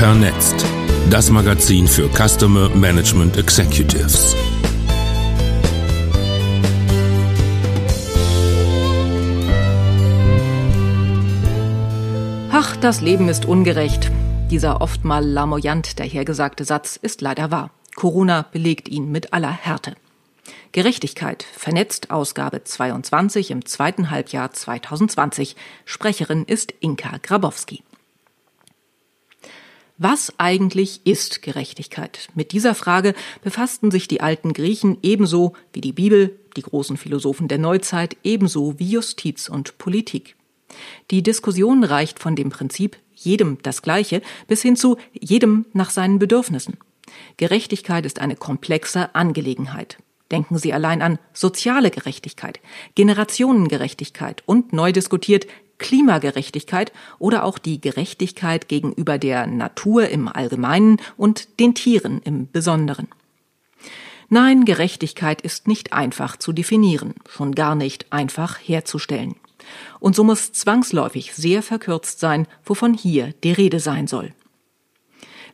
Vernetzt. Das Magazin für Customer Management Executives. Ach, das Leben ist ungerecht. Dieser oft mal lamoyant dahergesagte Satz ist leider wahr. Corona belegt ihn mit aller Härte. Gerechtigkeit, vernetzt Ausgabe 22 im zweiten Halbjahr 2020. Sprecherin ist Inka Grabowski. Was eigentlich ist Gerechtigkeit? Mit dieser Frage befassten sich die alten Griechen ebenso wie die Bibel, die großen Philosophen der Neuzeit, ebenso wie Justiz und Politik. Die Diskussion reicht von dem Prinzip jedem das Gleiche bis hin zu jedem nach seinen Bedürfnissen. Gerechtigkeit ist eine komplexe Angelegenheit. Denken Sie allein an soziale Gerechtigkeit, Generationengerechtigkeit und neu diskutiert Klimagerechtigkeit oder auch die Gerechtigkeit gegenüber der Natur im Allgemeinen und den Tieren im Besonderen. Nein, Gerechtigkeit ist nicht einfach zu definieren, schon gar nicht einfach herzustellen. Und so muss zwangsläufig sehr verkürzt sein, wovon hier die Rede sein soll.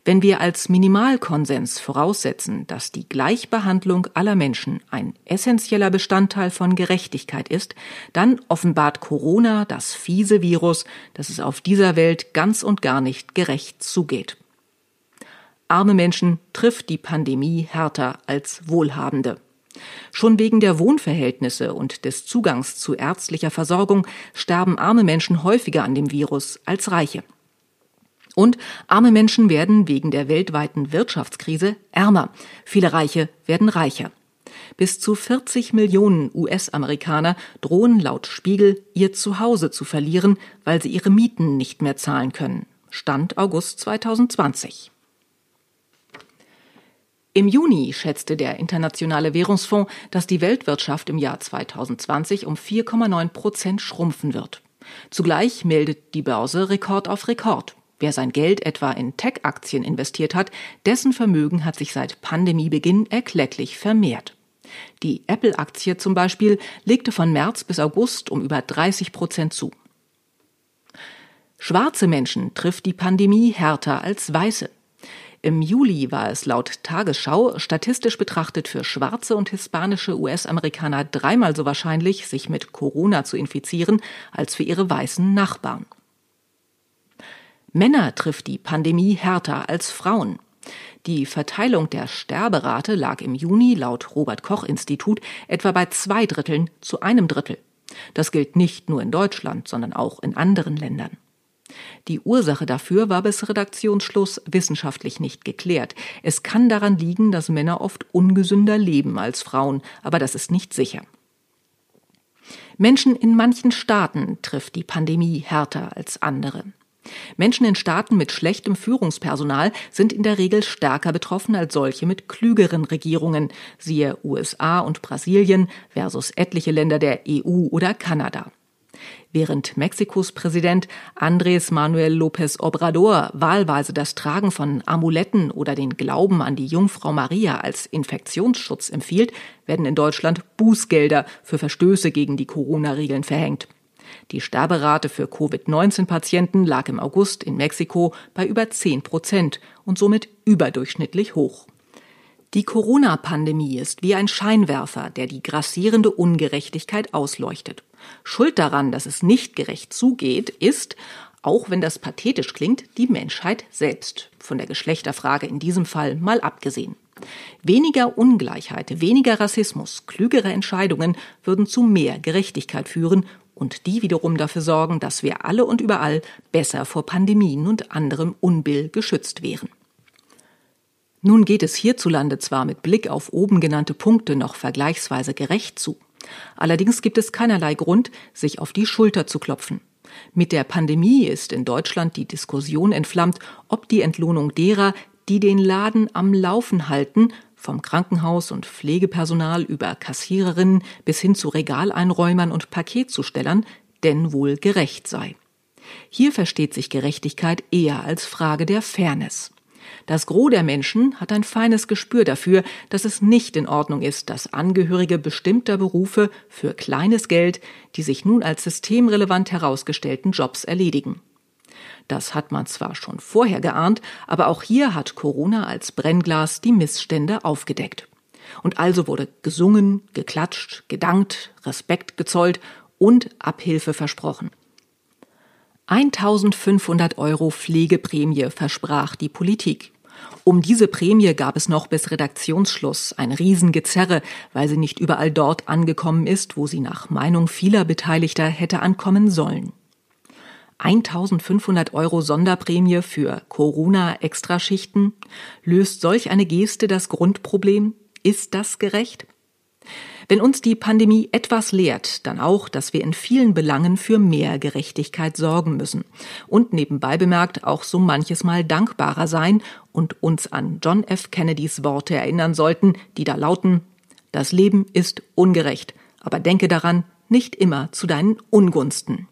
Wenn wir als Minimalkonsens voraussetzen, dass die Gleichbehandlung aller Menschen ein essentieller Bestandteil von Gerechtigkeit ist, dann offenbart Corona das fiese Virus, dass es auf dieser Welt ganz und gar nicht gerecht zugeht. Arme Menschen trifft die Pandemie härter als Wohlhabende. Schon wegen der Wohnverhältnisse und des Zugangs zu ärztlicher Versorgung sterben arme Menschen häufiger an dem Virus als Reiche. Und arme Menschen werden wegen der weltweiten Wirtschaftskrise ärmer. Viele Reiche werden reicher. Bis zu 40 Millionen US-Amerikaner drohen laut Spiegel ihr Zuhause zu verlieren, weil sie ihre Mieten nicht mehr zahlen können. Stand August 2020. Im Juni schätzte der Internationale Währungsfonds, dass die Weltwirtschaft im Jahr 2020 um 4,9 Prozent schrumpfen wird. Zugleich meldet die Börse Rekord auf Rekord. Wer sein Geld etwa in Tech-Aktien investiert hat, dessen Vermögen hat sich seit Pandemiebeginn erklecklich vermehrt. Die Apple-Aktie zum Beispiel legte von März bis August um über 30 Prozent zu. Schwarze Menschen trifft die Pandemie härter als Weiße. Im Juli war es laut Tagesschau statistisch betrachtet für schwarze und hispanische US-Amerikaner dreimal so wahrscheinlich, sich mit Corona zu infizieren, als für ihre weißen Nachbarn. Männer trifft die Pandemie härter als Frauen. Die Verteilung der Sterberate lag im Juni laut Robert Koch Institut etwa bei zwei Dritteln zu einem Drittel. Das gilt nicht nur in Deutschland, sondern auch in anderen Ländern. Die Ursache dafür war bis Redaktionsschluss wissenschaftlich nicht geklärt. Es kann daran liegen, dass Männer oft ungesünder leben als Frauen, aber das ist nicht sicher. Menschen in manchen Staaten trifft die Pandemie härter als andere. Menschen in Staaten mit schlechtem Führungspersonal sind in der Regel stärker betroffen als solche mit klügeren Regierungen, siehe USA und Brasilien versus etliche Länder der EU oder Kanada. Während Mexikos Präsident Andrés Manuel López Obrador wahlweise das Tragen von Amuletten oder den Glauben an die Jungfrau Maria als Infektionsschutz empfiehlt, werden in Deutschland Bußgelder für Verstöße gegen die Corona-Regeln verhängt. Die Sterberate für Covid-19-Patienten lag im August in Mexiko bei über 10 Prozent und somit überdurchschnittlich hoch. Die Corona-Pandemie ist wie ein Scheinwerfer, der die grassierende Ungerechtigkeit ausleuchtet. Schuld daran, dass es nicht gerecht zugeht, ist, auch wenn das pathetisch klingt, die Menschheit selbst, von der Geschlechterfrage in diesem Fall mal abgesehen. Weniger Ungleichheit, weniger Rassismus, klügere Entscheidungen würden zu mehr Gerechtigkeit führen und die wiederum dafür sorgen, dass wir alle und überall besser vor Pandemien und anderem Unbill geschützt wären. Nun geht es hierzulande zwar mit Blick auf oben genannte Punkte noch vergleichsweise gerecht zu. Allerdings gibt es keinerlei Grund, sich auf die Schulter zu klopfen. Mit der Pandemie ist in Deutschland die Diskussion entflammt, ob die Entlohnung derer, die den Laden am Laufen halten, vom Krankenhaus und Pflegepersonal über Kassiererinnen bis hin zu Regaleinräumern und Paketzustellern denn wohl gerecht sei. Hier versteht sich Gerechtigkeit eher als Frage der Fairness. Das Gros der Menschen hat ein feines Gespür dafür, dass es nicht in Ordnung ist, dass Angehörige bestimmter Berufe für kleines Geld die sich nun als systemrelevant herausgestellten Jobs erledigen. Das hat man zwar schon vorher geahnt, aber auch hier hat Corona als Brennglas die Missstände aufgedeckt. Und also wurde gesungen, geklatscht, gedankt, Respekt gezollt und Abhilfe versprochen. 1500 Euro Pflegeprämie versprach die Politik. Um diese Prämie gab es noch bis Redaktionsschluss ein Riesengezerre, weil sie nicht überall dort angekommen ist, wo sie nach Meinung vieler Beteiligter hätte ankommen sollen. 1500 Euro Sonderprämie für Corona-Extraschichten? Löst solch eine Geste das Grundproblem? Ist das gerecht? Wenn uns die Pandemie etwas lehrt, dann auch, dass wir in vielen Belangen für mehr Gerechtigkeit sorgen müssen und nebenbei bemerkt auch so manches Mal dankbarer sein und uns an John F. Kennedys Worte erinnern sollten, die da lauten, das Leben ist ungerecht, aber denke daran, nicht immer zu deinen Ungunsten.